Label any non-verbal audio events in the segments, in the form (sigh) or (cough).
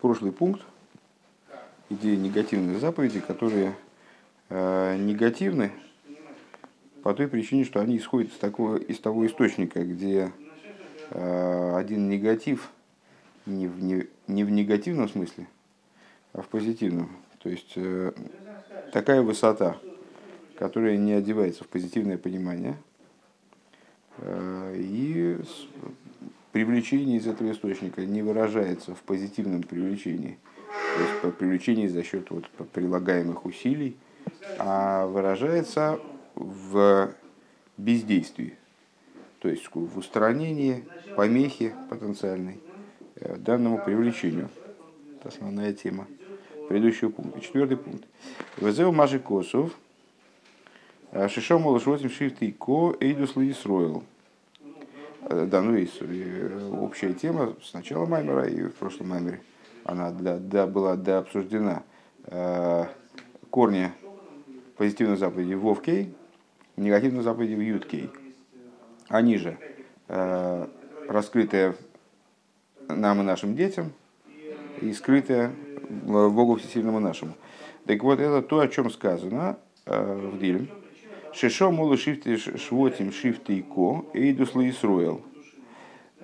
прошлый пункт, идея негативных заповедей, которые э, негативны по той причине, что они исходят из, такого, из того источника, где э, один негатив не в, не, не в негативном смысле, а в позитивном. То есть э, такая высота, которая не одевается в позитивное понимание, э, и привлечение из этого источника не выражается в позитивном привлечении, то есть по привлечении за счет вот, прилагаемых усилий, а выражается в бездействии, то есть в устранении помехи потенциальной э, данному привлечению. Это основная тема предыдущего пункта. Четвертый пункт. Везел Маши Косов, э, Шишом Малашвотим Шифты Ко Эйдус Лисроил. Э, да, ну есть общая тема с начала Маймера и в прошлом Маймере. Она для, для, была для обсуждена. Корни позитивной заповеди Вовкей, негативной заповеди в Юткей. Они же э, раскрытые нам и нашим детям и скрытые Богу Всесильному нашему. Так вот, это то, о чем сказано э, в Дилем. Шешо молу шифты швотим шифты и ко, эйдус Исруэл.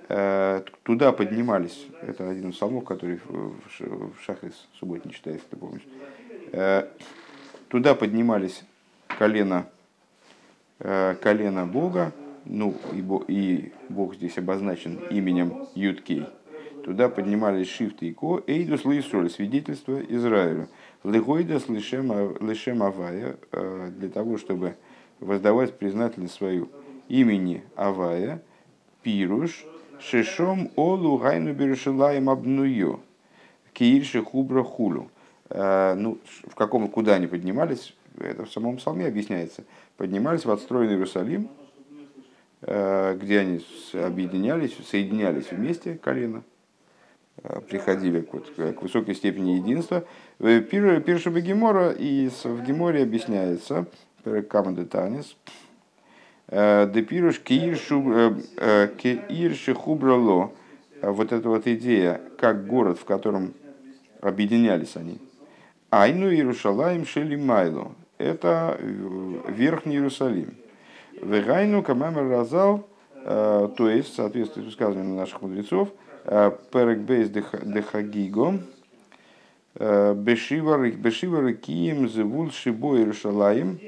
Э, туда поднимались, это один из псалмов, который в Шахрис субботний читается, ты помнишь. Э, туда поднимались колено Э, колено Бога, ну и, и Бог здесь обозначен именем Юткей, туда поднимались шифты и ко, эйдус лейсроль, свидетельство Израилю. Легойдас лишем авая, э, для того, чтобы воздавать признательность свою имени Авая, пируш, шешом олу гайну берешилаем обную, киирши хубра хулу. Э, ну, в каком, куда они поднимались, это в самом псалме объясняется – поднимались в отстроенный Иерусалим, э, где они объединялись, соединялись вместе колено, э, приходили вот, к высокой степени единства. Э, Пиршеба Гемора, и в Геморе объясняется, Камады Танис, Депируш Киирши Хубрало, вот эта вот идея, как город, в котором объединялись они. Айну Иерушалаем Шели Майло, это Верхний Иерусалим. Вегайну камамер разал, э, то есть, в соответствии с высказыванием наших мудрецов, э, перекбейс дехагиго, э, бешивар кием зевул шибо Иерушалаим,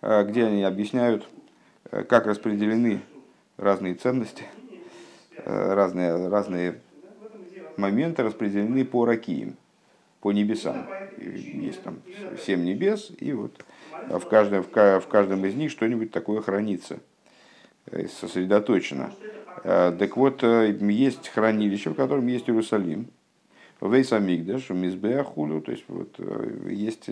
где они объясняют, как распределены разные ценности, разные, разные моменты распределены по ракиям по небесам. Есть там семь небес, и вот в каждом, в каждом из них что-нибудь такое хранится, э, сосредоточено. Э, так вот, э, есть хранилище, в котором есть Иерусалим, Вейс Амигдаш, Мизбеахулю, то есть вот есть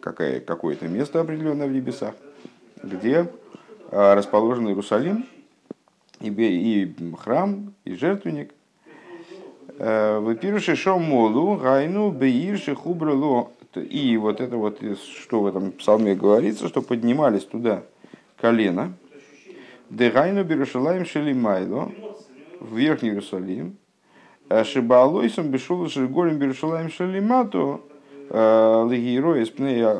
какое, какое-то место определенное в небесах, где расположен Иерусалим, и, и храм, и жертвенник – Выпируши шомолу, гайну, беирши, хубрело. И вот это вот, что в этом псалме говорится, что поднимались туда колено. Дегайну берушалаем шелимайло, в Верхний Иерусалим. Шибаалойсом бешол шигорем берушалаем шелимато, легиерой спнея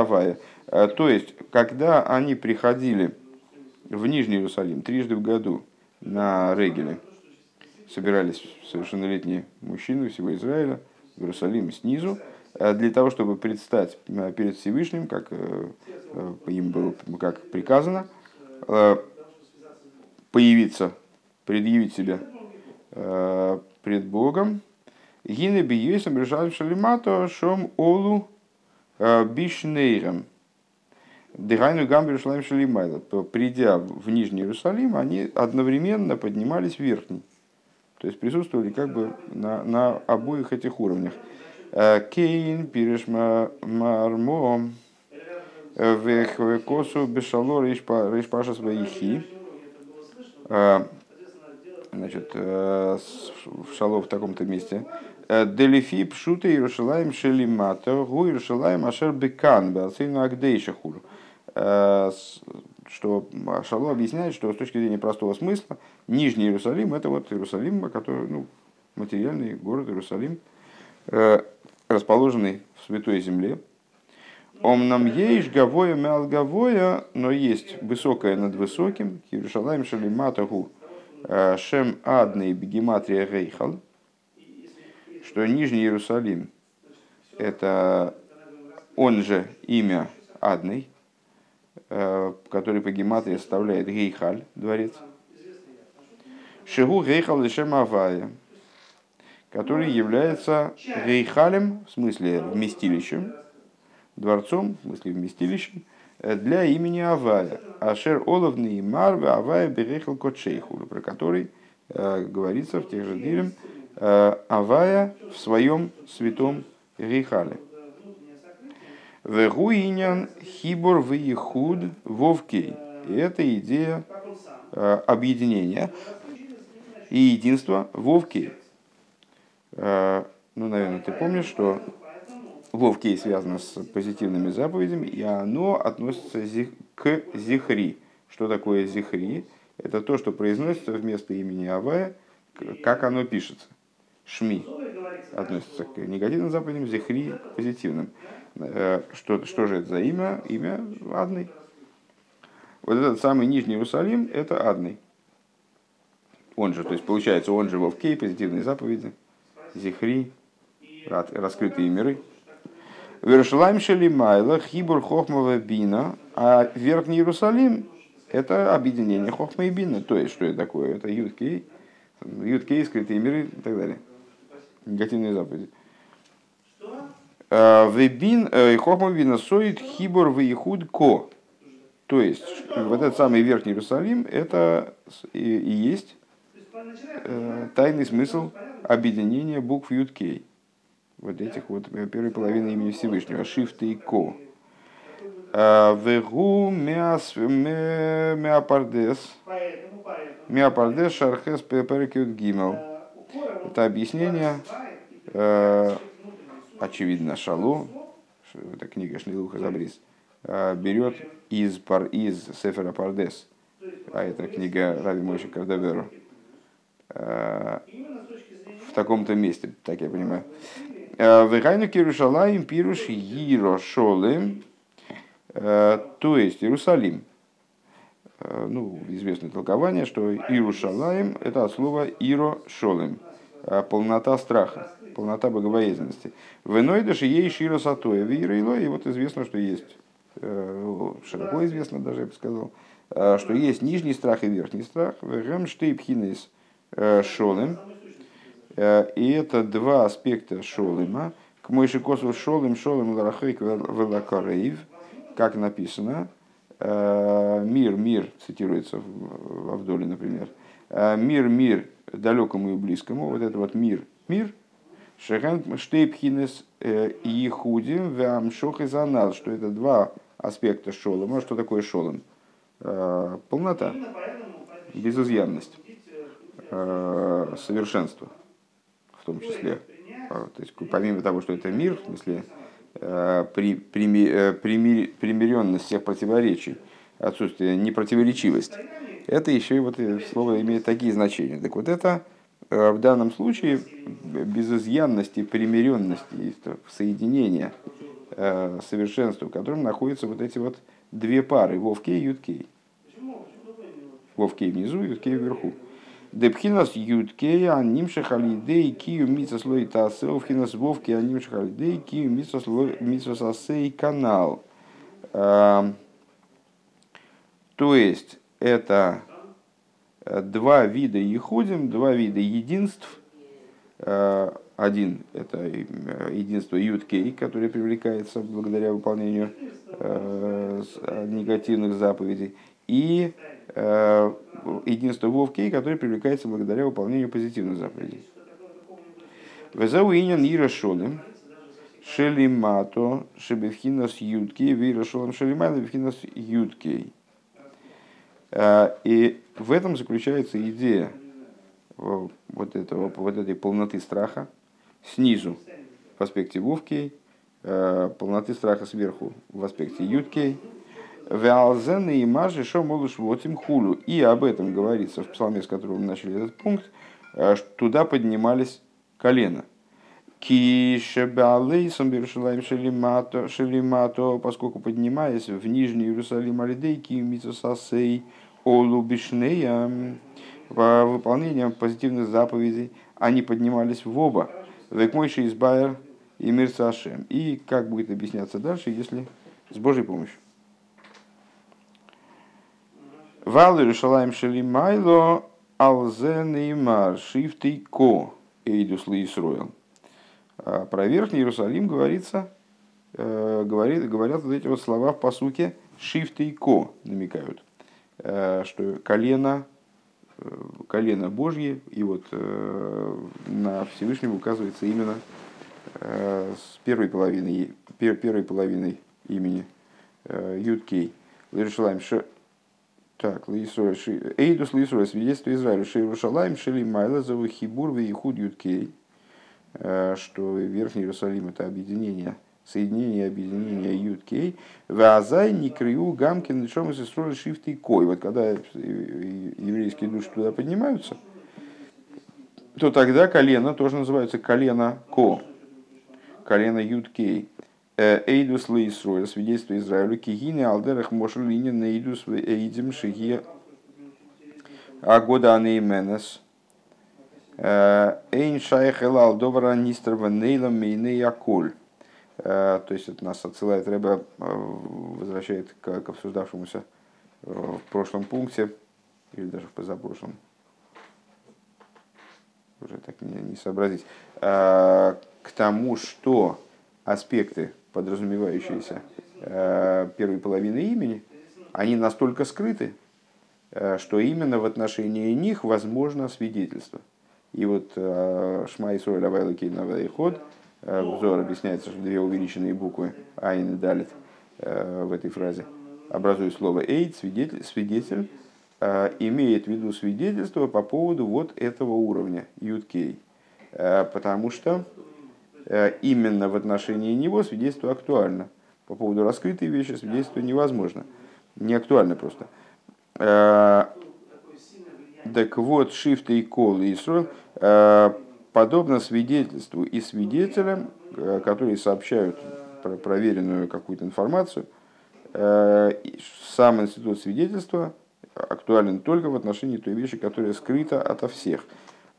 авая. То есть, когда они приходили в Нижний Иерусалим трижды в году на Регеле, собирались совершеннолетние мужчины всего Израиля в Иерусалиме снизу, э, для того, чтобы предстать э, перед Всевышним, как э, им было как приказано, появиться, предъявить себя пред Богом. Гине биесом решали шалимато шом олу бишнейром. Дыхайну гамбер шалим шалимайла. Придя в Нижний Иерусалим, они одновременно поднимались в Верхний. То есть присутствовали как бы на, на обоих этих уровнях. Э, Кейн, Пириш Мармо, Вехвекосу, Бешало, Рейшпаша Своихи. Э, значит, э, шало в таком-то месте. Делифи пшута Иерушалаем шелимата, гу Иерушалаем ашер бекан, беацейну агдейшахур. что Шалу объясняет, что с точки зрения простого смысла Нижний Иерусалим это вот Иерусалим, который, ну, материальный город Иерусалим, расположенный в Святой Земле. Он нам есть гавоя мял гавоя, но есть высокое над высоким, Иерусалим шалиматаху шем адный бегематрия рейхал, что Нижний Иерусалим это он же имя Адный, э, который по гематрии составляет Гейхаль, дворец. Шигу Гейхал Лешем Авая, который является Гейхалем, в смысле вместилищем, дворцом, в смысле вместилищем, э, для имени Авая. Ашер Оловный Марве Авая Берехал Котшейхулю, про который э, говорится в тех же дилем э, Авая в своем святом Гейхале. Вегуинян хибор вейхуд вовкей. И это идея э, объединения и единства вовкей. Э, ну, наверное, ты помнишь, что вовкей связано с позитивными заповедями, и оно относится к зихри. Что такое зихри? Это то, что произносится вместо имени Авая, как оно пишется. Шми относится к негативным заповедям, зихри позитивным. Э, что, что же это за имя? Имя Адный. Вот этот самый Нижний Иерусалим – это Адный. Он же, то есть получается, он же Вовкей, позитивные заповеди, Зихри, раскрытые миры. Вершалайм Шалимайла, Хибур Хохмова Бина, а Верхний Иерусалим – это объединение Хохма и Бина. То есть, что это такое? Это Юткей, Юткей, скрытые миры и так далее. Негативные заповеди. Э, Вебин, э, Хохма вина соит хибор вейхуд ко. То есть, вот этот самый Верхний Иерусалим, это и, и есть э, тайный смысл объединения букв Юткей. Вот этих вот первой половины имени Всевышнего. Шифта и ко. Вегу меапардес. Меапардес шархес перекют гимел. Это объяснение очевидно, Шалу, это книга Шнилуха Забрис, а, берет из, пар, из Сефера Пардес, а это книга Раби Мойши Кардаверу, а, в таком-то месте, так я понимаю. А, Вегайну Кирушалаем пируш Иро Шолем, то есть Иерусалим. Ну, известное толкование, что Иерушалаем это от слова Иро Шолем, полнота страха полнота богобоязненности. В иной даже ей шира сатоя и вот известно, что есть, э, широко известно даже, я бы сказал, э, что есть нижний страх и верхний страх. Вегем штейпхинес э, шолем. И это два аспекта шолема. К мойшикосу шолем шолем ларахейк велакарейв, как написано, мир, мир, цитируется в Авдоле, например, мир, мир далекому и близкому, вот это вот мир, мир, Шехен штейпхинес э, и худим вамшох и занал, что это два аспекта шолома. Что такое шолом? Э, полнота, безызъянность, э, совершенство в том числе. То есть, помимо того, что это мир, в смысле при, прими, прими, примиренность всех противоречий, отсутствие непротиворечивость, это еще и вот слово имеет такие значения. Так вот это Э, в данном случае безызъянности, примиренности, соединения, э, совершенства, в котором находятся вот эти вот две пары, Вовкей и Юткей. Вовкей внизу, Юткей вверху. Депхинас Юткей, анимша халидей, кию митса слой тасе, вхинас Вовкей, анимша халидей, кию митса сасей канал. Эм, то есть, это два вида Еходим, два вида единств. Э, один – это э, единство Юткей, которое привлекается благодаря выполнению э, негативных заповедей, и единство Вовкей, которое привлекается благодаря выполнению позитивных заповедей. Везауинян Ира Шолем, Шелимато, Шебевхинас Юткей, Вира Шолем Шелимайла, Бевхинас Юткей. И в этом заключается идея э, вот, этого, вот этой полноты страха снизу в аспекте Вовкей, э, полноты страха сверху в аспекте Юткей. Веалзен и Мажи Шомолуш вот им хулю. И об этом говорится в псалме, с которого мы начали этот пункт, что туда поднимались колено. Кишебалейсом Берушалаем Шелимато, Шелимато, поскольку поднимаясь в Нижний Иерусалим Алидей, Кимитсусасей, Олу Бишнея, по выполнением позитивных заповедей, они поднимались в оба. Векмойши из Байер и Мирцашем. И как будет объясняться дальше, если с Божьей помощью. Вал Иерушалаем Шелимайло Алзен и Мар Шифтей Ко Эйдус Лисроил. А про Верхний Иерусалим говорится, э, говорит, говорят вот эти вот слова в посуке «шифт и ко» намекают, э, что колено, э, колено Божье, и вот на Всевышнего указывается именно с первой половиной, первой половиной имени Юткей. Лиршалайм так, Эйдус Лисура, свидетельство Израиля, Шейрушалайм, Шели Майла, Хибур, Вейхуд Юткей. Э, что Верхний Иерусалим это объединение, соединение объединение Юткей, Вазай Никрию Гамкин Шом и Сестроли Шифт и Кой. Вот когда еврейские души туда поднимаются, то тогда колено тоже называется колено Ко, колено Юткей. Э, Эйдус Лейсроя, свидетельство Израилю, Кигины Алдерах Мошел Линин Эйдус Эйдим Шигия Агода Анейменес. Эйн шайхелал добра нистрова нейла мейны яколь. То есть это нас отсылает Рэба, возвращает к, к обсуждавшемуся в прошлом пункте, или даже в позапрошлом, уже так не, не сообразить, к тому, что аспекты, подразумевающиеся первой половины имени, они настолько скрыты, что именно в отношении них возможно свидетельство – и вот э, Шма Исроэль Авайла Кейна Вайход, э, взор объясняется, что две увеличенные буквы Айн и Далит э, в этой фразе образуют слово Эйд, свидетель, свидетель имеет в виду свидетельство по поводу вот этого уровня, Юткей. Потому что именно в отношении него свидетельство актуально. По поводу раскрытой вещи свидетельство невозможно. Не актуально просто. Так вот, шифты и кол и Исруэл Э, подобно свидетельству и свидетелям, э, которые сообщают про проверенную какую-то информацию, э, сам институт свидетельства актуален только в отношении той вещи, которая скрыта ото всех.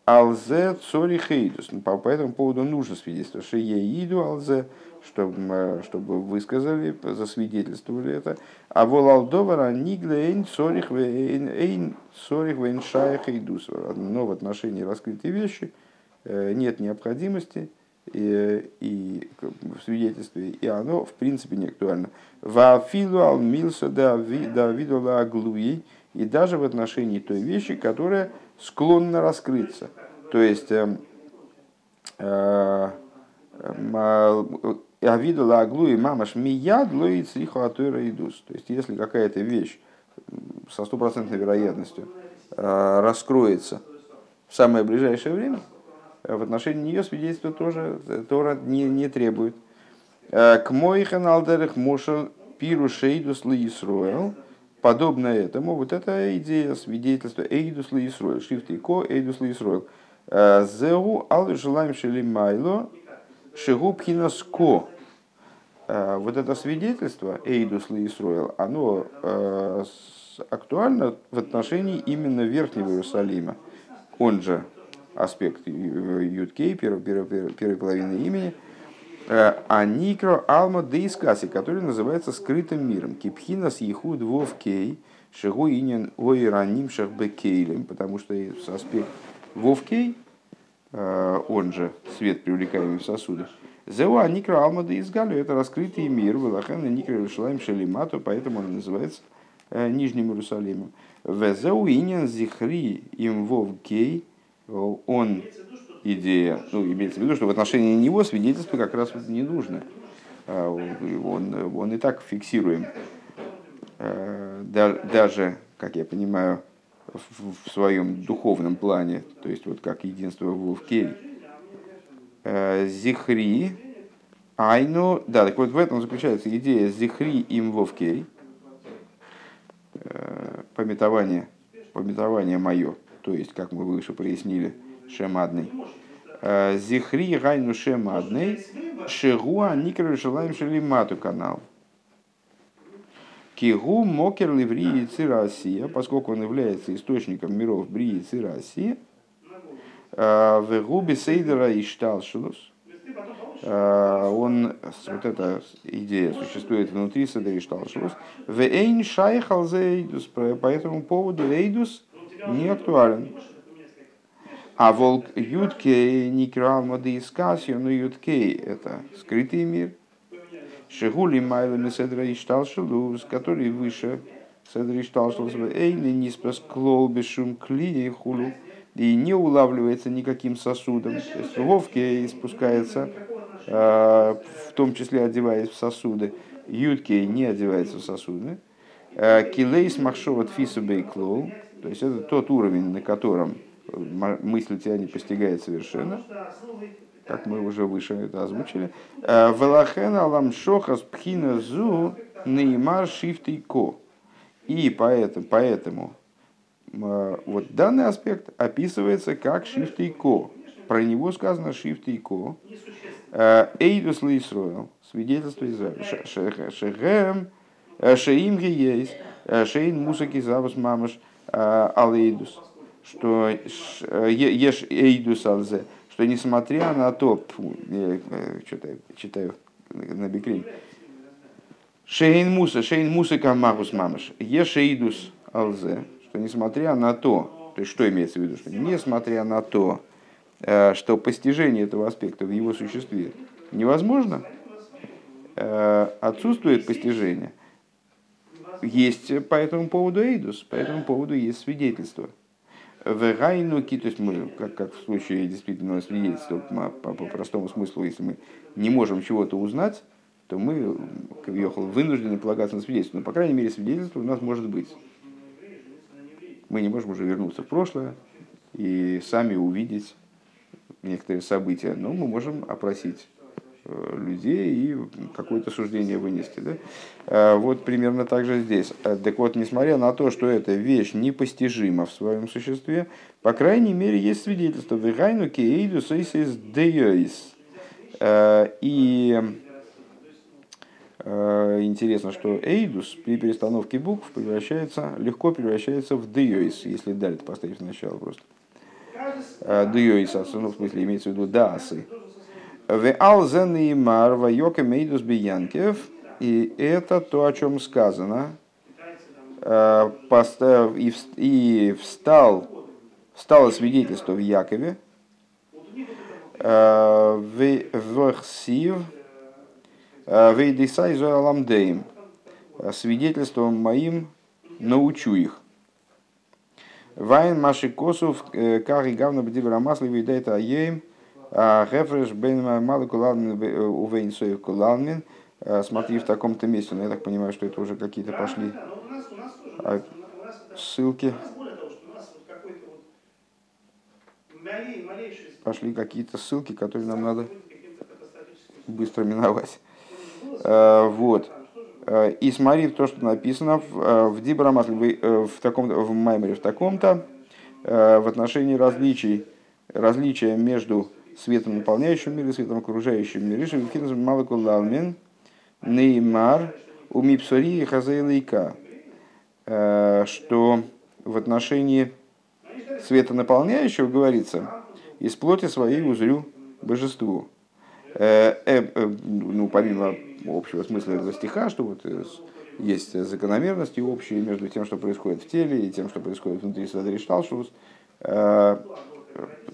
Алзе цори хейдус. Ну, по, по этому поводу нужно свидетельство. Шееиду алзе, чтобы, чтобы высказали, засвидетельствовали это. А вол алдовара нигле эйн цорих эйн цорих вейн шая хейдус. Но в отношении раскрытой вещи э, нет необходимости и, и в свидетельстве, и оно в принципе не актуально. Вафилу ал милса да видола аглуи. И даже в отношении той вещи, которая склонна раскрыться. То есть эм, э, эм, Авиду лаглу и мамаш мияд лоит сриху атура идус. То есть, если какая-то вещь со стопроцентной вероятностью э, раскроется в самое ближайшее время, в отношении нее свидетельство тоже Тора не, не требует. Э, к моихен алдерах мошел пиру шейдус лиисруэл, подобно этому, вот эта идея свидетельства Эйдус Лисроил, Шифти Ко, Эйдус Лисроил. Э, Зеу ал желаем шелимайло, шигу пхинас ко. Э, вот это свидетельство Эйдус Лисроил, оно э, актуально в отношении именно Верхнего Иерусалима. Он же аспект Юткей, первой, первой, первой половины имени, а никро алма деискаси, который называется скрытым миром. Кипхинас ехуд вовкей, шигу инин ойраним шахбекейлем, потому что аспект вовкей, э, он же свет, привлекаемый в сосудах, Зеуа никро алма деизгалю, это раскрытый мир, вылахана никро Иерусалим шелимату, поэтому он называется э, Нижним Иерусалимом. Везеу инин зихри им вовкей, он идея, ну, имеется в виду, что в отношении него свидетельство как раз не нужно. А, он, он и так фиксируем. А, даже, как я понимаю, в своем духовном плане, то есть вот как единство Вовкей. А, зихри, айну, да, так вот в этом заключается идея зихри им Вовкей, пометование, пометование мое, то есть, как мы выше прояснили, шемадный. Э, Зихри гайну шемадный, шигуа никру желаем шелимату канал. Кигу мокер ливри и Россия, поскольку он является источником миров Брии и России, в губе Сейдера и Шталшилус, он, вот эта идея существует внутри Седери Шталшилус, в Эйн Шайхал Эйдус, по этому поводу Эйдус не актуален. А волк Юткей не крал моды искасью, но Юткей это скрытый мир – Шигули Майлами Седра Ишталшилус, который выше Седра Ишталшилус, Эйли Ниспас Клоубешум Кли Хулу, и не улавливается никаким сосудом. То есть Вовке спускается, в том числе одеваясь в сосуды. Ютке не одевается в сосуды. Килейс Махшова Тфису Бейклоу, то есть это тот уровень, на котором мысль тебя не постигает совершенно как мы уже выше это озвучили. Э, Велахен алам шохас пхина зу неймар шифтей ко. И поэтому, поэтому э, вот данный аспект описывается как шифтей ко. Про него сказано шифтей ко. Э, Эйдус Лисроил, свидетельство Израиля. Шехем, Шеим есть, Шейн Мусаки Завус Мамаш Алейдус. Что ешь Эйдус Алзе что несмотря на то, что-то читаю на бикрин, Шейн Муса, Шейн Муса Камагус Мамаш, Ешейдус Алзе, что несмотря на то, то есть что имеется в виду, что несмотря на то, э, что постижение этого аспекта в его существе невозможно, э, отсутствует постижение, есть по этому поводу эйдус, по этому поводу есть свидетельство – в гайнуки, то есть мы, как, как в случае действительного свидетельства, по, по, простому смыслу, если мы не можем чего-то узнать, то мы, как ехал, вынуждены полагаться на свидетельство. Но, по крайней мере, свидетельство у нас может быть. Мы не можем уже вернуться в прошлое и сами увидеть некоторые события, но мы можем опросить людей и какое-то суждение вынести. Да? Э, вот примерно так же здесь. Э, так вот, несмотря на то, что эта вещь непостижима в своем существе, по крайней мере, есть свидетельство. Вегайну кейду сейсис деойс. И интересно, что эйдус при перестановке букв превращается, легко превращается в деойс, если далее поставить сначала просто. Деойс, ну, в смысле, имеется в виду даасы. В Алзенеймар Вайока Мейдус Биянкев. И это то, о чем сказано. Э, и встал, встало свидетельство в Якове. Э, в Хсив. Э, Вейдисай Зоаламдеем. Свидетельством моим научу их. Вайн Маши Косов, Кари Гавна Бдивра Масли, Видайта Аеем, Гефреш бен малый кулалмин увейн соев кулалмин. Смотри в таком-то месте. Но я так понимаю, что это уже какие-то пошли а, ссылки. Пошли какие-то ссылки, которые нам надо быстро миновать. Вот. И смотри то, что написано в, в Дибрамасле, в, таком, в Маймере в таком-то, в отношении различий, различия между светом наполняющим мир и светом окружающим мир. Решим кинзм малакулалмин неймар у мипсори хазейлайка, э, что в отношении света наполняющего говорится, из плоти своей узрю божеству. Э, э, ну, помимо общего смысла этого стиха, что вот есть закономерности общие между тем, что происходит в теле, и тем, что происходит внутри Садри Шталшус,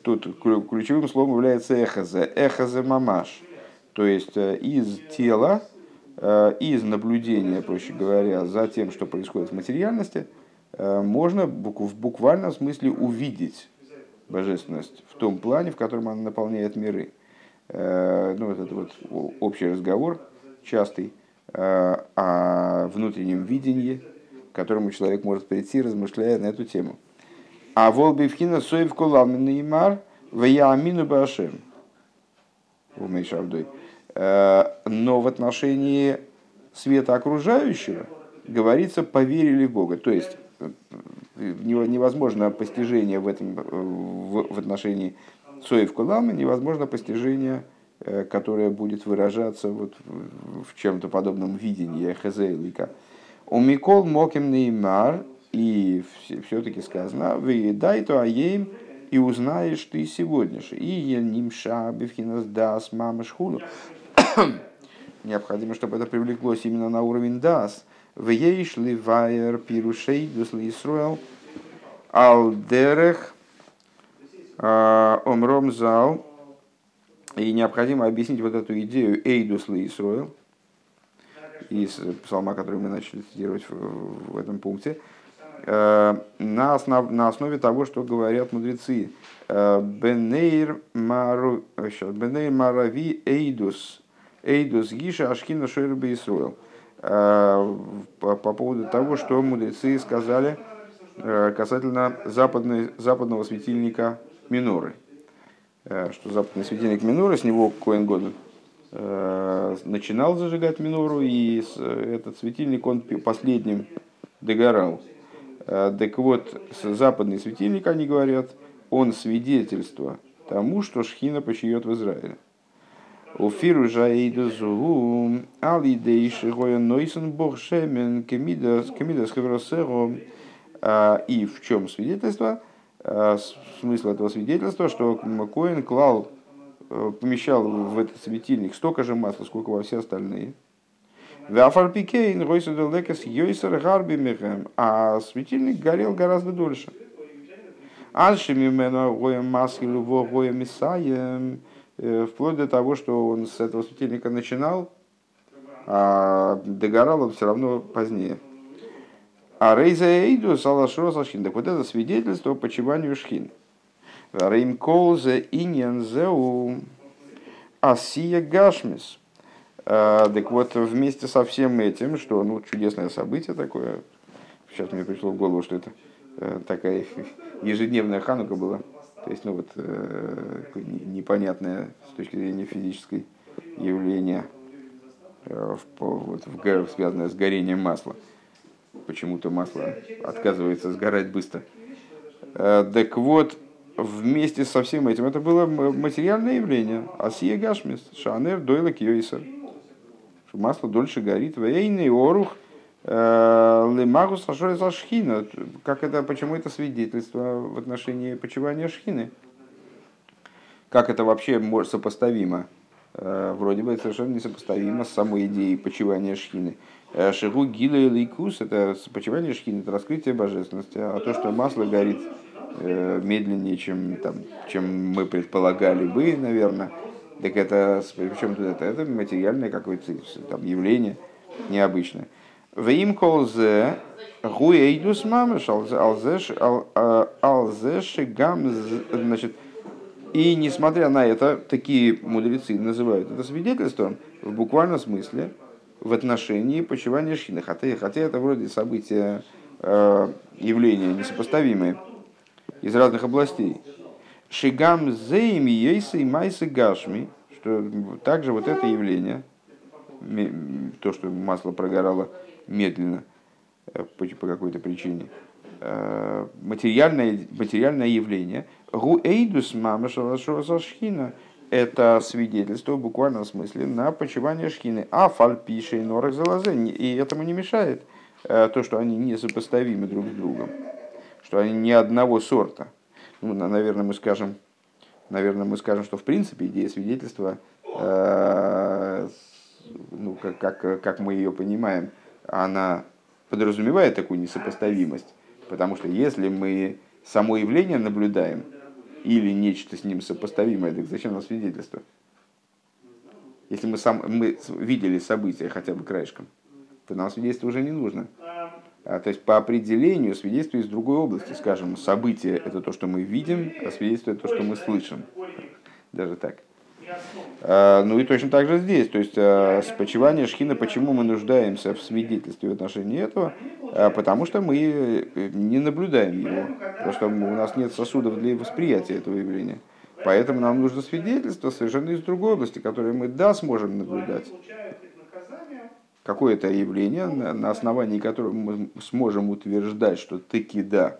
тут ключевым словом является эхозе, эхозе мамаш, то есть э, из тела, э, из наблюдения, проще говоря, за тем, что происходит в материальности, э, можно в буквальном смысле увидеть божественность в том плане, в котором она наполняет миры. Ну, вот это вот общий разговор, частый, о внутреннем видении, к которому человек может прийти, размышляя на эту тему. А волбивхина соев кулам неймар в яамину башем. Э, но в отношении света окружающего говорится «поверили в Бога». То есть невозможно постижение в, этом, в, в отношении Соев Кулама, невозможно постижение, которое будет выражаться вот в чем-то подобном видении Хезейлика. У Микол Моким Неймар, и все-таки сказано, вы дай то аем, и узнаешь ты сегодня же. И нимша бифхинас дас мама шхуну. (coughs) Необходимо, чтобы это привлеклось именно на уровень дас. В ейш ливайер пирушей дусли Исруэл алдерех а, омром зал. И необходимо объяснить вот эту идею эйдус Исруэл из псалма, который мы начали цитировать в, в этом пункте, на, основ, на основе того, что говорят мудрецы. Э, Бенейр Марави Эйдус Эйдус Гиша Ашкина Шойрба Исруэл. Э, по, по поводу того, что мудрецы сказали касательно западной, западного светильника Миноры. Что западный светильник Миноры, с него Коэн Годен Э, начинал зажигать минору, и этот светильник, он последним догорал. Э, так вот, западный светильник, они говорят, он свидетельство тому, что Шхина почиет в Израиле. Уфиру жаиду зугу, алидейши гоя нойсен бог шемен, кемидас, кемидас. Э, и в чем свидетельство? Смысл этого свидетельства, что Коин клал Э, помещал в этот светильник столько же масла, сколько во все остальные. А светильник горел гораздо дольше. Э, вплоть до того, что он с этого светильника начинал, а догорал он все равно позднее. А Рейза Эйду Салашро. Так вот это свидетельство по почиванию Шхин. Реймколзе иньянзеу асия гашмис. А, так вот, вместе со всем этим, что ну, чудесное событие такое, сейчас мне пришло в голову, что это э, такая (laughs) ежедневная ханука была, то есть, ну вот, э, непонятное с точки зрения физической явление, э, вот, связанное с горением масла. Почему-то масло отказывается сгорать быстро. Так вот, вместе со всем этим это было материальное явление. Асия гашмис, шанер дойла кьойсер. Масло дольше горит. Вейный орух э, лемагус за шхина. Как это, почему это свидетельство в отношении почивания шхины? Как это вообще сопоставимо? Э, вроде бы это совершенно несопоставимо с самой идеей почивания шхины. Э, Шигу гила и лейкус – это почивание шхины, это раскрытие божественности. А то, что масло горит медленнее, чем, там, чем мы предполагали бы, наверное. Так это, причем тут это, это материальное какое-то там, явление необычное. Вим колзе гуэйдус мамыш алзеш алзеш гам значит и несмотря на это, такие мудрецы называют это свидетельством в буквальном смысле в отношении почивания шхины. Хотя, хотя это вроде события, э, явления несопоставимые из разных областей. Шигам зейми ейсы майсы гашми, что также вот это явление, то, что масло прогорало медленно э, по, по какой-то причине, э, материальное, материальное явление, гу эйдус мама шхина, это свидетельство в буквальном смысле на почивание шхины. А фальпиши и норах И этому не мешает э, то, что они несопоставимы друг с другом что они не одного сорта. Ну, наверное, мы скажем, наверное, мы скажем, что в принципе идея свидетельства, э, ну, как, как, как мы ее понимаем, она подразумевает такую несопоставимость. Потому что если мы само явление наблюдаем или нечто с ним сопоставимое, так зачем нам свидетельство? Если мы, сам, мы видели события хотя бы краешком, то нам свидетельство уже не нужно. А, то есть по определению свидетельство из другой области, скажем, событие – это то, что мы видим, а свидетельство – это то, что мы слышим. Даже так. А, ну и точно так же здесь. То есть спочивание шхина, почему мы нуждаемся в свидетельстве в отношении этого? Потому что мы э, не наблюдаем его. Потому что у нас нет сосудов для восприятия этого явления. Поэтому нам нужно свидетельство совершенно из другой области, которое мы, да, сможем наблюдать какое-то явление, на основании которого мы сможем утверждать, что таки да,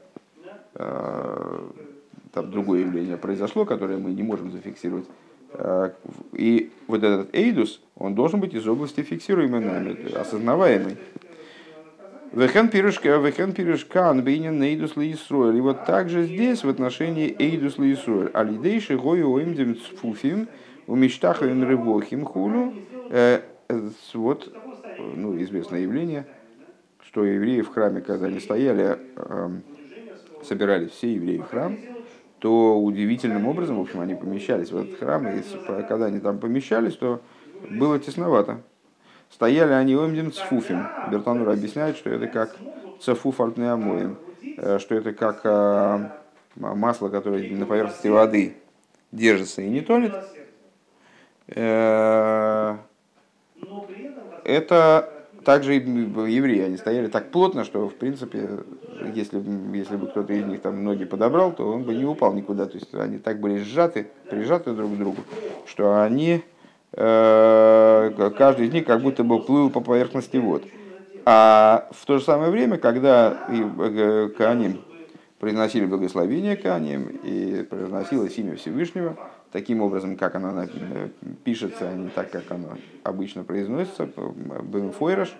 там другое явление произошло, которое мы не можем зафиксировать. И вот этот эйдус, он должен быть из области фиксируемой нами, осознаваемый. Вехен пирушка, анбейнин нейдус лиисруэль. И вот также здесь в отношении эйдус лиисруэль. Алидейши гою оимдем цфуфим, у мечтах рывохим хулю. Э, вот, ну, известное явление, что евреи в храме, когда они стояли, эм, собирались все евреи в храм, то удивительным образом, в общем, они помещались в этот храм, и когда они там помещались, то было тесновато. Стояли они омдим цфуфим. Бертанур объясняет, что это как цафуф альтнеамоем, э, что это как э, масло, которое на поверхности воды держится и не тонет. Это также евреи, они стояли так плотно, что, в принципе, если, если бы кто-то из них там ноги подобрал, то он бы не упал никуда. То есть они так были сжаты, прижаты друг к другу, что они Э, каждый из них как будто бы плыл по поверхности вод. А в то же самое время, когда э, Кааним произносили благословение Кааним и произносилось имя Всевышнего, таким образом, как оно пишется, а не так, как оно обычно произносится, Бэмфойраш,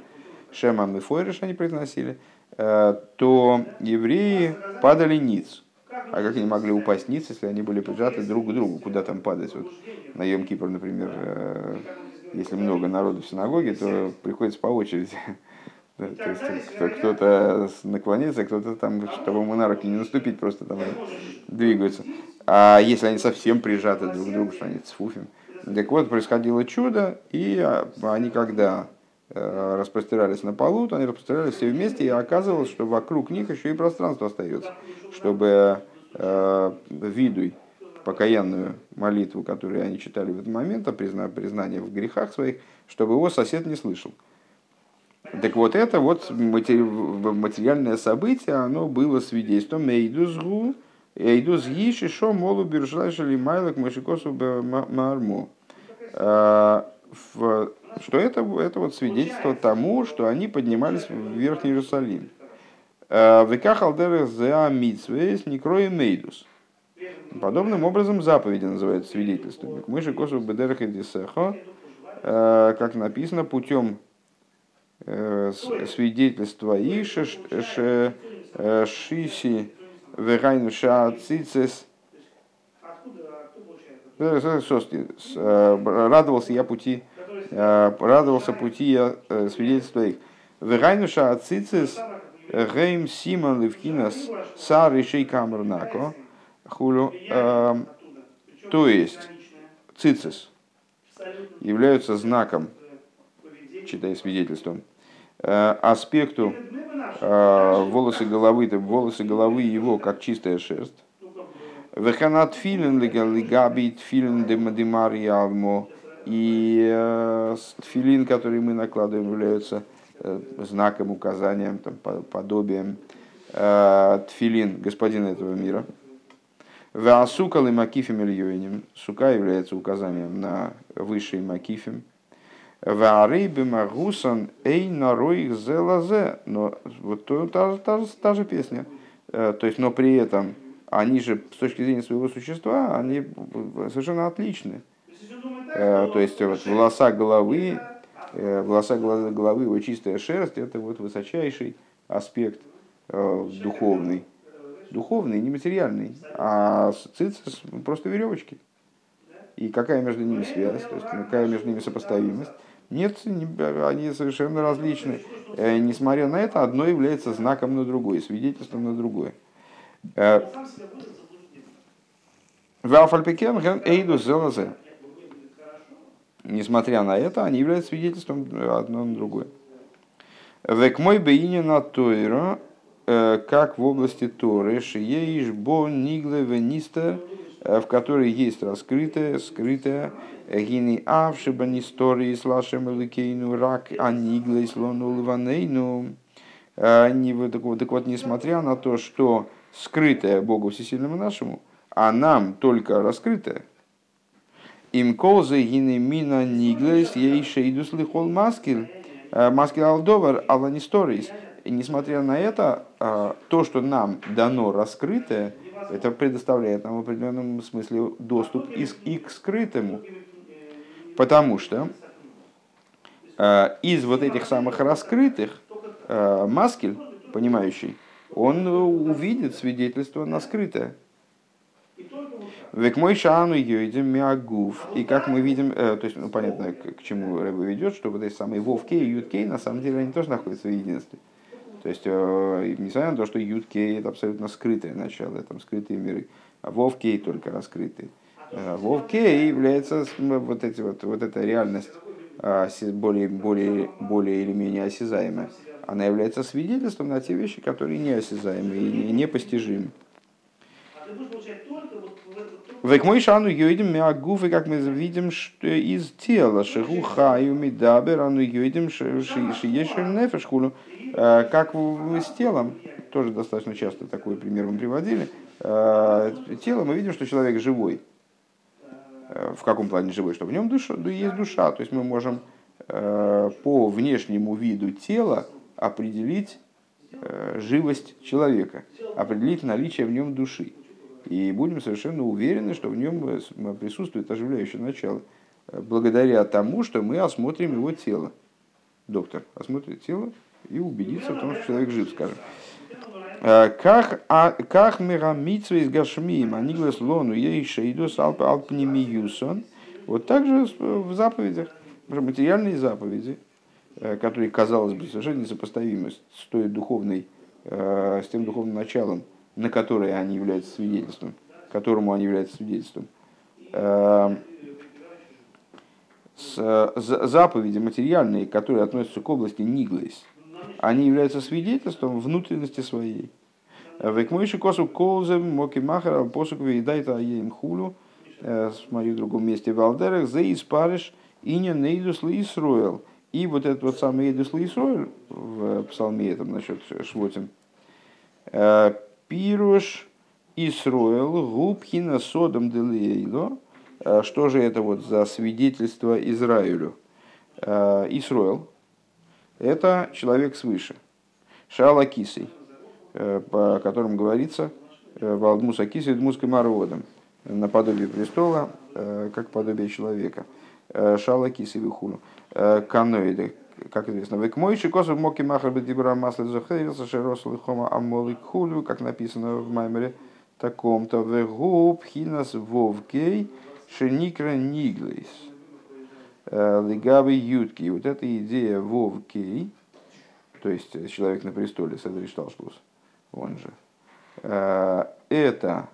Шемам и Фойраш они произносили, э, то евреи падали ниц. А как они могли упасть ниц, если они были прижаты друг к другу? Куда там падать? Вот на Йом Кипр, например, э, если много народу в синагоге, то приходится по очереди. (laughs) то есть кто-то наклонится, кто-то там, чтобы ему на руки не наступить, просто там двигаются. А если они совсем прижаты друг к другу, что они цфуфим. Так вот, происходило чудо, и а, они когда э, распростирались на полу, то они распростирались все вместе, и оказывалось, что вокруг них еще и пространство остается, чтобы э, видуй покаянную молитву, которую они читали в этот момент, о признании в грехах своих, чтобы его сосед не слышал. Так вот это вот материальное событие, оно было свидетельством Эйдузгу, Эйдузги, Шишо, Молу, Биржлайшали, Майлок, Машикосу, Марму. А, что это, это вот свидетельство тому, что они поднимались в Верхний Иерусалим. А, Веках алдерах за митсвейс некроем мейдус. Подобным образом заповеди называются свидетельствами. Мыши косу бедерах и дисехо, э, как написано, путем э, свидетельства и э, шиси вегайну цицес радовался я пути, радовался пути я свидетельства их. Вегайну цицес гейм симон левкинас сар и шей камернако хулю. То есть цицис являются знаком, читай свидетельством, э, аспекту э, волосы головы, волосы головы его как чистая шерсть. Веханат филин лигабит филин демадимариалмо. И э, тфилин, который мы накладываем, является знаком, указанием, там, подобием тфилин господина этого мира – Ваасукал и макифим. Сука является указанием на высший макифим. Ваарейбе магусан эй нароих зелазе. Но вот то, та, та, та же песня. Э, то есть, но при этом они же с точки зрения своего существа, они совершенно отличны. Э, то есть вот волоса головы, э, волоса головы, его чистая шерсть, это вот высочайший аспект духовный духовный, нематериальный, а цицис просто веревочки. И какая между ними связь, то есть какая между ними сопоставимость? Нет, они совершенно различны. Э, несмотря на это, одно является знаком на другое, свидетельством на другое. Э, Несмотря на это, они являются свидетельством одно на другое. Век мой бейни на тойра Э, как в области Торы, Шиеиш Бо Нигле Венистер, э, в которой есть раскрытое, скрытое, Гини Авшиба Нистории Слашем Эликейну Рак Анигле Слону Лванейну. Э, так вот, так вот, несмотря на то, что скрытое Богу Всесильному нашему, а нам только раскрытое, им колзы гины мина ниглес ей шейдус лихол маскель, Маски алдовар, алани сторис. И несмотря на это, то, что нам дано раскрытое, это предоставляет нам в определенном смысле доступ и к скрытому. Потому что из вот этих самых раскрытых маскель, понимающий, он увидит свидетельство на скрытое. Век мой шану йойдем миагуф. И как мы видим, э, то есть, ну, понятно, к, к чему Рэба ведет, что вот эти самые Вовкей и Юткей, на самом деле, они тоже находятся в единстве. То есть, э, несмотря на то, что Юткей это абсолютно скрытое начало, там скрытые миры, а Вовкей только раскрытые. Э, Вовкей является вот, эти, вот, вот эта реальность э, более, более, более или менее осязаемая. Она является свидетельством на те вещи, которые неосязаемы и непостижимы. Век мой шану йодим мягуфы, как мы видим, что из тела шехуха и умидабер, ану йодим шиешер нефеш хулу, э, как с телом, тоже достаточно часто такой пример мы приводили, э, тело мы видим, что человек живой. Э, в каком плане живой? Что в нем душа, есть душа. То есть мы можем по внешнему виду тела определить живость человека, определить наличие в нем души и будем совершенно уверены, что в нем э, присутствует оживляющее начало, э, благодаря тому, что мы осмотрим его тело. Доктор осмотрит тело и убедится в том, что человек жив, скажем. Э, как а, как мирамитсва из гашмием, аниглас лону ейша идус алпнемиюсон. Вот также в заповедях, материальные заповеди, которые, казалось бы, совершенно несопоставимы с той духовной, с тем духовным началом, на которые они являются свидетельством, которому они являются свидетельством. Эм, заповеди материальные, которые относятся к области Ниглейс, они являются свидетельством внутренности своей. Векмойши косу колзем моки махара посук вейдайта аеем хулю э, в моем другом месте в Алдерах за испариш и не нейдус Исруэл. И вот этот вот самый Эйдус Исруэл в псалме этом насчет Швотин э, Пируш Исруэл Губхина Содом Делейло. Э, что же это вот за свидетельство Израилю? Исруэл – это человек свыше. Шала Кисей, э, по которым говорится Валдмуса Кисей Дмуской Мародом, наподобие престола, как подобие человека. Шала Кисей Вихулу. Каноиды, как известно, век мой шикосов моки махар бедибра масле захейлса шеросл хома амолик хулю, как написано в Маймере таком-то, вегуб хинас вовкей шеникра ниглейс. Э, Легавы ютки. Вот эта идея вовкей, то есть человек на престоле, Седриш Талшпус, он же, э, это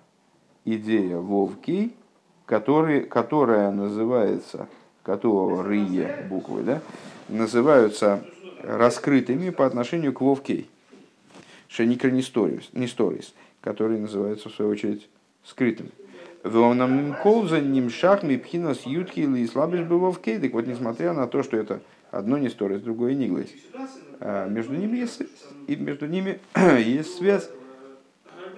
идея вовкей, который, которая называется, которые буквы, да, называются раскрытыми по отношению к Вовкей. Шеникер Несторис, которые называются, в свою очередь, скрытыми. Вовнам колза нимшах мипхинас ютки или слабиш бы Вовкей. Так вот, несмотря на то, что это одно Несторис, другое Ниглес, а между ними есть, и между ними (clears throat) есть связь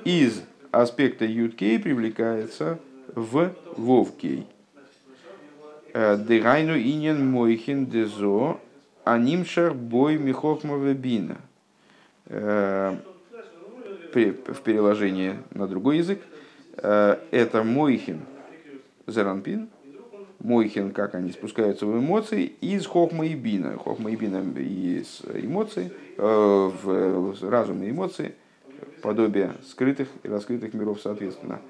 из аспекта юткей привлекается в Вовкей. Дегайну инин мойхин дезо, анимшер бой михохмова бина. Э, в переложении на другой язык. Э, это мойхин зеранпин, мойхин, как они спускаются в эмоции, из хохма и бина. Хохма и бина из эмоций, э, в разум и эмоции, подобие скрытых и раскрытых миров, соответственно.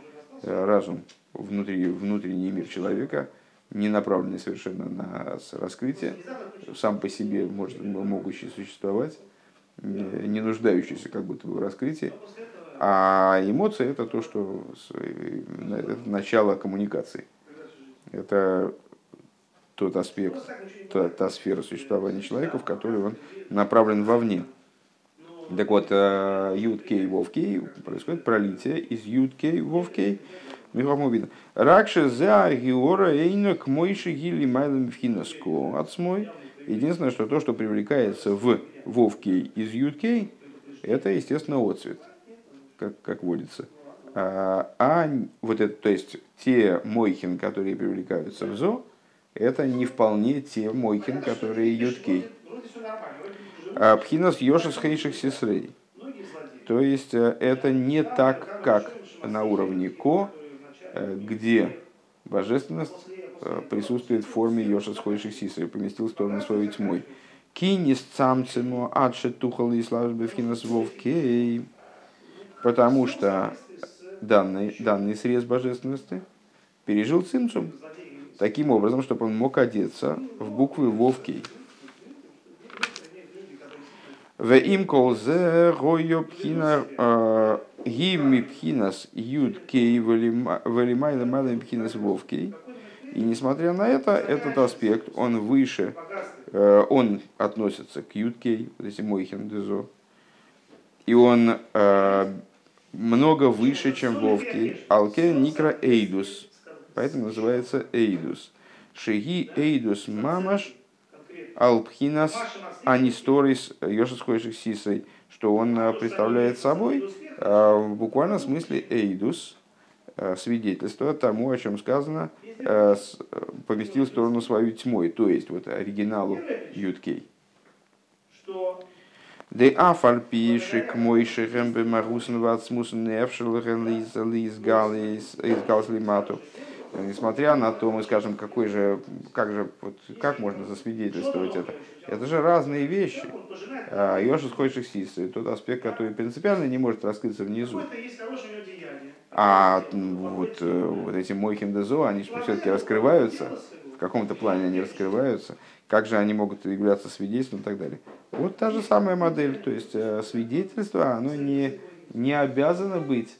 Разум, внутри, внутренний мир человека – не направленный совершенно на раскрытие, сам по себе может, могущий существовать, не нуждающийся как будто бы в раскрытии. А эмоции это то, что это начало коммуникации. Это тот аспект, та, та сфера существования человека, в которой он направлен вовне. Так вот, Юд Кей Вов Кей происходит пролитие из Юд Кей Вов Кей Михому видно. Ракша за геора эйна к мойши гили майлом вхинаско отсмой. Единственное, что то, что привлекается в вовке из юткей, это, естественно, отцвет, как, как водится. А, а вот это, то есть те мойхин, которые привлекаются в зо, это не вполне те мойхин, которые юткей. Пхинас Йошес Хейших Сесрей. То есть это не так, как на уровне Ко, где божественность присутствует в форме Йошес Хейших Сесрей, поместил в сторону своей тьмой. Кинис цамцему адше тухал и славы Пхинас Вовкей. Потому что данный, данный срез божественности пережил цимцум таким образом, чтобы он мог одеться в буквы Вовкей. В им колзе гойо пхина э, гимми пхинас юд кей валимайла малым пхинас вовкей. И несмотря на это, этот аспект, он выше, э, он относится к юткей, вот эти мойхин дезо, и он э, много выше, чем вовки. Алке никра эйдус, поэтому называется эйдус. Шеги эйдус мамаш Алпхинас Анисторис Йошесхойших Сисой, что он э, представляет собой э, в буквальном смысле эйдус, э, свидетельство тому, о чем сказано, поместил в сторону свою тьмой, то есть вот оригиналу Юткей. Де афальпишек мойшихем бемарусен вацмусен невшелхен лиз лиз галис из галслимату. Несмотря на то, мы скажем, какой же, как же, вот, как можно засвидетельствовать это? Это же разные вещи. А, Йоша сходишь сис, тот аспект, который принципиально не может раскрыться внизу. А вот, э, вот эти мойхим дезо, они все-таки раскрываются, в каком-то плане они раскрываются, как же они могут являться свидетельством и так далее. Вот та же самая модель, то есть э, свидетельство, оно не, не обязано быть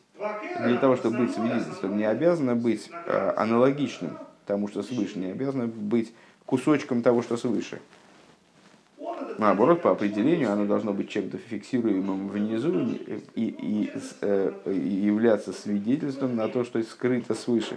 для того, чтобы быть свидетельством, не обязано быть э, аналогичным тому, что свыше, не обязано быть кусочком того, что свыше. Наоборот, по определению оно должно быть чем-то фиксируемым внизу и, и, э, и являться свидетельством на то, что скрыто свыше.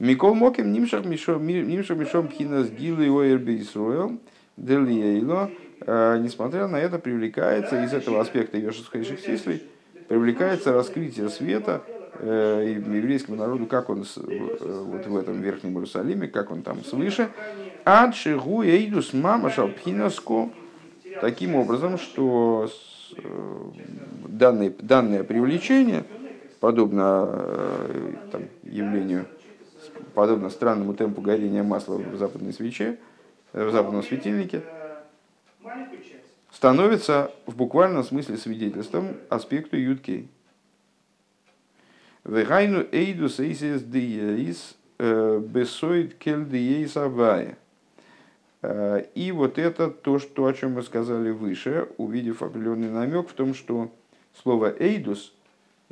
Микол Моким Нимшах Мишом Пхинас Гилы Оэрби Исруэл Делиейло, э, несмотря на это, привлекается из этого аспекта Йошевской Шексисвой, привлекается раскрытие света э, еврейскому народу, как он э, вот в этом Верхнем Иерусалиме, как он там свыше. Адшигу эйдус мама шалпхинаско. Таким образом, что э, данное, данное привлечение, подобно там, явлению, подобно странному темпу горения масла в западной свече, в западном светильнике, становится в буквальном смысле свидетельством аспекту Юткей. Вегайну эйдус эйсис диеис э, бесоид кель диеис авая. Э, и вот это то, что, о чем мы сказали выше, увидев определенный намек в том, что слово «эйдус»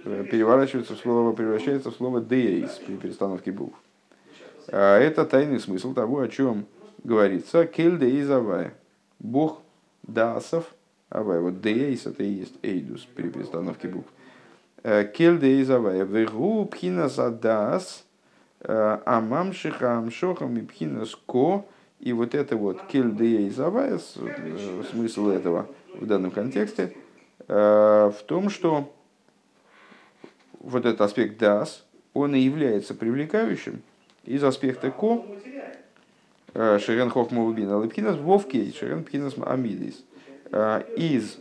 э, переворачивается в слово, превращается в слово «деис» при перестановке букв. Это тайный смысл того, о чем говорится «кель деис авая». Бог дасов, авай, вот деис это и есть эйдус при перестановке букв. Э, кель деис авай, вегу пхинас адас, э, амам шихам шохам и пхинас ко, и вот это вот кель деис авай, э, смысл этого в данном контексте, в том, что вот этот аспект дас, он и является привлекающим из аспекта ко, Э, Шерен Хохмаубина Лепхинас Вовкей, Шерен Пхинас Амидис. Э, из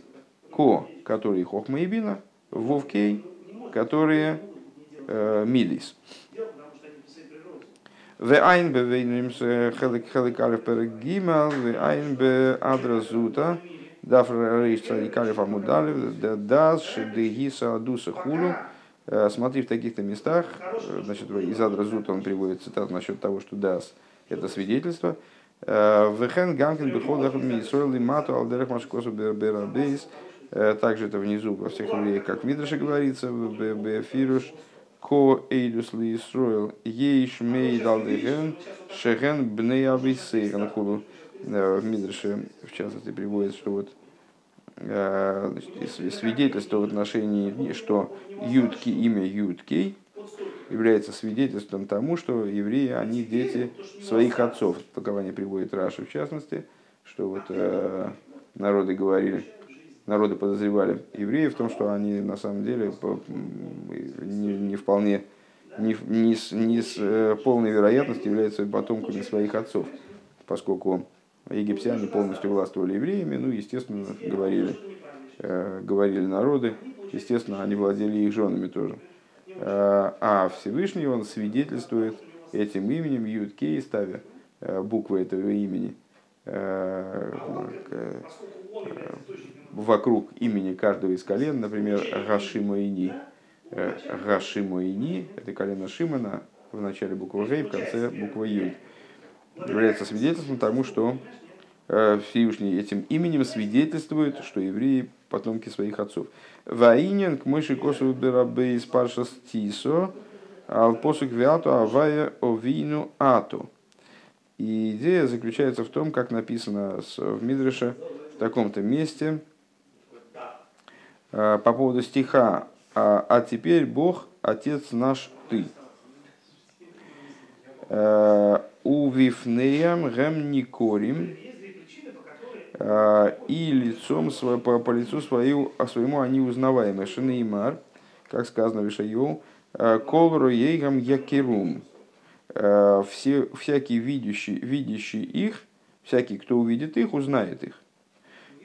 Ко, которые Хохмаибина, Вовкей, которые э, Мидис. В айн бе вейнимс хелик хелик алиф перек гимал, в айн бе адразута, даф рейш царик алиф амудалев, да дас шедегиса адуса хулу. Смотри в таких-то местах, значит, из адразута он приводит цитат насчет того, что дас – это свидетельство. Э, Вехен ганкен бихолах мисроил и мату алдерах машкосу берабейс. Э, также это внизу во всех евреях, как в говорится, Бефируш, ко эйдус ли Исроил, ейш мей далдеген, шеген бней абисейхан хулу. Э, в Мидрше, в частности, приводит, что вот свидетельство в отношении, что Ютки, имя Юткей, является свидетельством тому, что евреи, они дети своих отцов. Толкование приводит Раши в частности, что вот э, народы говорили, народы подозревали евреев в том, что они на самом деле не, не вполне, не, не, с, не с э, полной вероятностью являются потомками своих отцов, поскольку египтяне полностью властвовали евреями, ну, естественно, говорили, э, говорили народы, естественно, они владели их женами тоже. Э, а Всевышний, он свидетельствует этим именем Юд-Кей, ставя э, буквы этого имени вокруг имени каждого из колен, например, Гашимоини. Гашимоини – это колено Шимона, в начале буквы Гей, в конце буквы Юд. Является свидетельством тому, что Всевышний этим именем свидетельствует, что евреи потомки своих отцов. Ваинен к мыши косу берабе из паршас тисо, ал посук виату авая овину ату. И идея заключается в том, как написано в Мидреше в таком-то месте по поводу стиха «А теперь Бог, Отец наш, Ты». У Вифнеям Гем Никорим а, и лицом по, по лицу свою, а своему они узнаваемы. Шинеймар, как сказано в Ишайо, «А, колру ейгам якирум. А, все, всякий видящий, видящий их, всякий, кто увидит их, узнает их.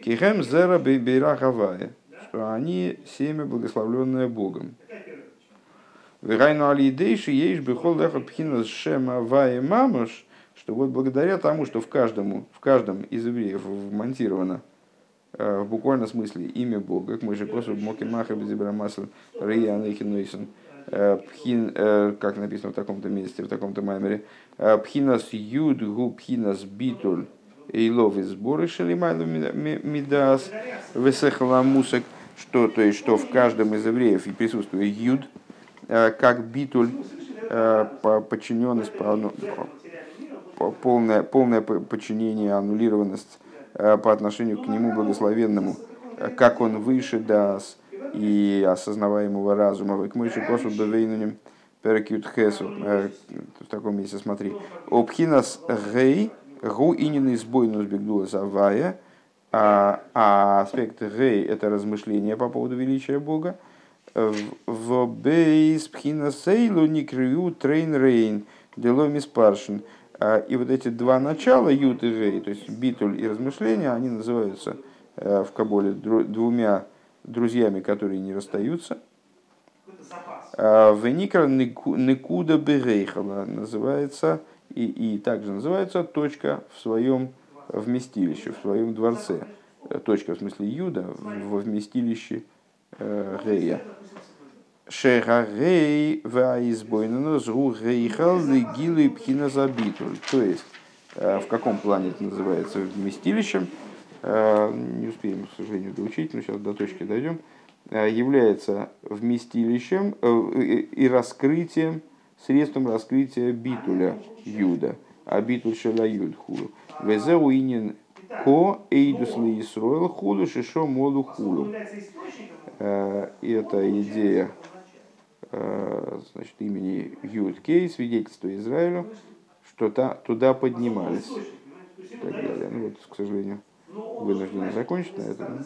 Кихем зера бейбейра гавая, что они семя, благословленное Богом. Вирайну алидейши ейш бихол лехот пхинас шема вае мамуш – что вот благодаря тому, что в, каждому, в каждом из евреев вмонтировано э, в буквальном смысле имя Бога, как мы же косу моки маха безибрамасл нейхинойсен, э, пхин, э, как написано в таком-то месте, в таком-то маймере, пхинас юд гу пхинас битуль эйлов из сборы шелимайлу мидас весехала мусек, что, то есть, что в каждом из евреев и присутствует юд, как битуль, подчиненность, полное, полное подчинение, аннулированность э, по отношению к нему благословенному, как он выше дас и осознаваемого разума. К мыши косу бевейнуним перекют хесу. Э, в таком месте смотри. Обхинас гей гу инин избойнус бигдулас авая. А, а аспект гей это размышление по поводу величия Бога. В бейс пхинасейлу никрию трейн рейн деломис паршин. А, и вот эти два начала, ют и гей, то есть битуль и размышления, они называются э, в Каболе двумя друзьями, которые не расстаются. А, Веникра Некуда Берейхала называется, и, и также называется точка в своем вместилище, в своем дворце. Точка в смысле Юда в вместилище э. Шерарей ваизбойнено зру рейхал гилы пхина забитуль. То есть, э, в каком плане это называется вместилищем, э, не успеем, к сожалению, доучить, но сейчас до точки дойдем, э, является вместилищем и раскрытием, средством раскрытия битуля юда, а битуль шела юд хулу. Везеуинин ко эйдус ли Исроил хулу шишо молу хулу. Это идея значит, имени Юд-Кей, свидетельство Израилю, что та, туда поднимались. Так далее. Ну вот, к сожалению, вынуждены закончить на этом.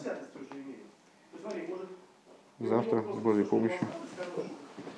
Завтра, с Божьей помощью.